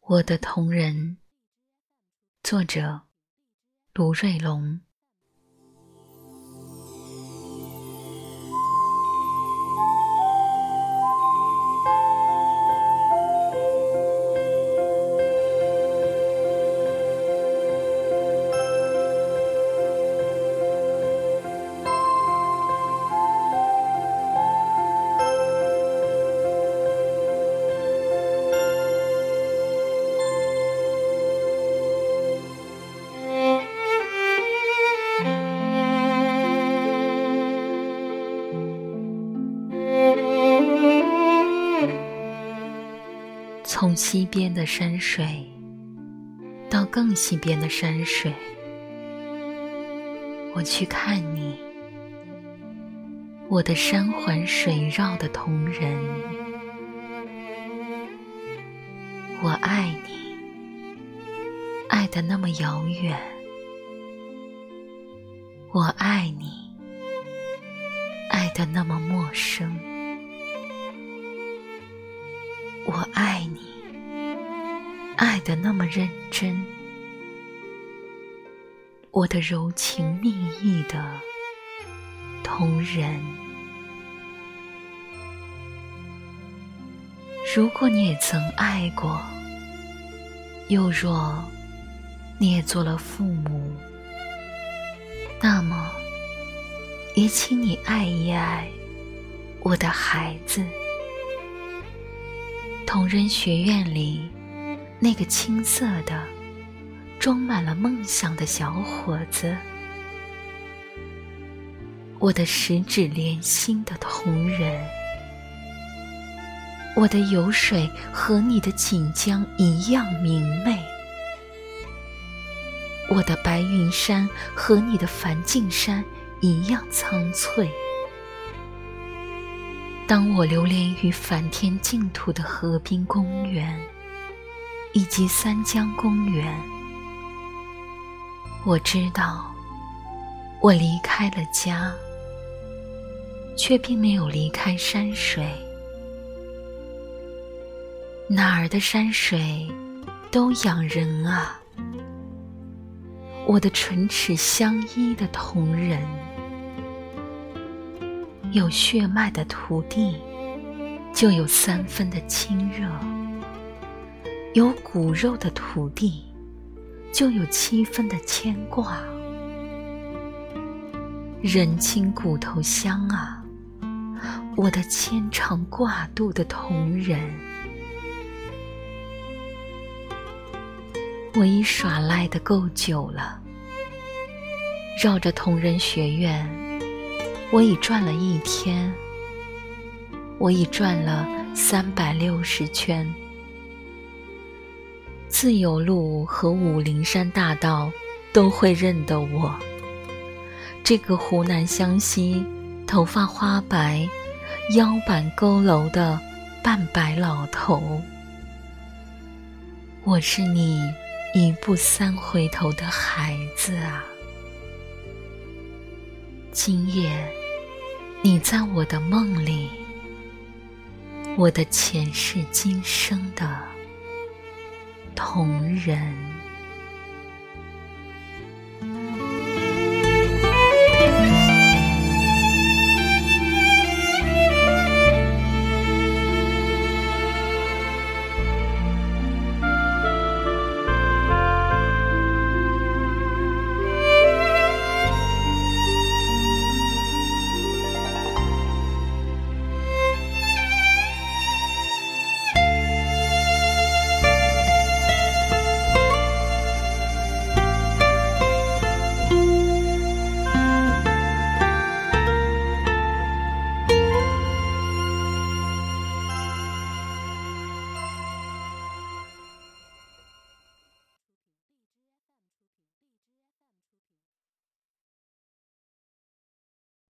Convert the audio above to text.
我的同人，作者卢瑞龙。从西边的山水到更西边的山水，我去看你，我的山环水绕的同人。我爱你，爱的那么遥远。我爱你，爱的那么陌生。我爱你。爱的那么认真，我的柔情蜜意的同人。如果你也曾爱过，又若你也做了父母，那么也请你爱一爱我的孩子。同仁学院里。那个青涩的、装满了梦想的小伙子，我的十指连心的同仁，我的油水和你的锦江一样明媚，我的白云山和你的梵净山一样苍翠。当我流连于梵天净土的河滨公园。以及三江公园，我知道，我离开了家，却并没有离开山水。哪儿的山水都养人啊！我的唇齿相依的同仁，有血脉的土地，就有三分的亲热。有骨肉的土地，就有七分的牵挂。人亲骨头香啊，我的牵肠挂肚的同仁。我已耍赖的够久了，绕着同仁学院，我已转了一天，我已转了三百六十圈。自由路和武陵山大道都会认得我，这个湖南湘西、头发花白、腰板佝偻的半白老头。我是你一步三回头的孩子啊！今夜，你在我的梦里，我的前世今生的。同人。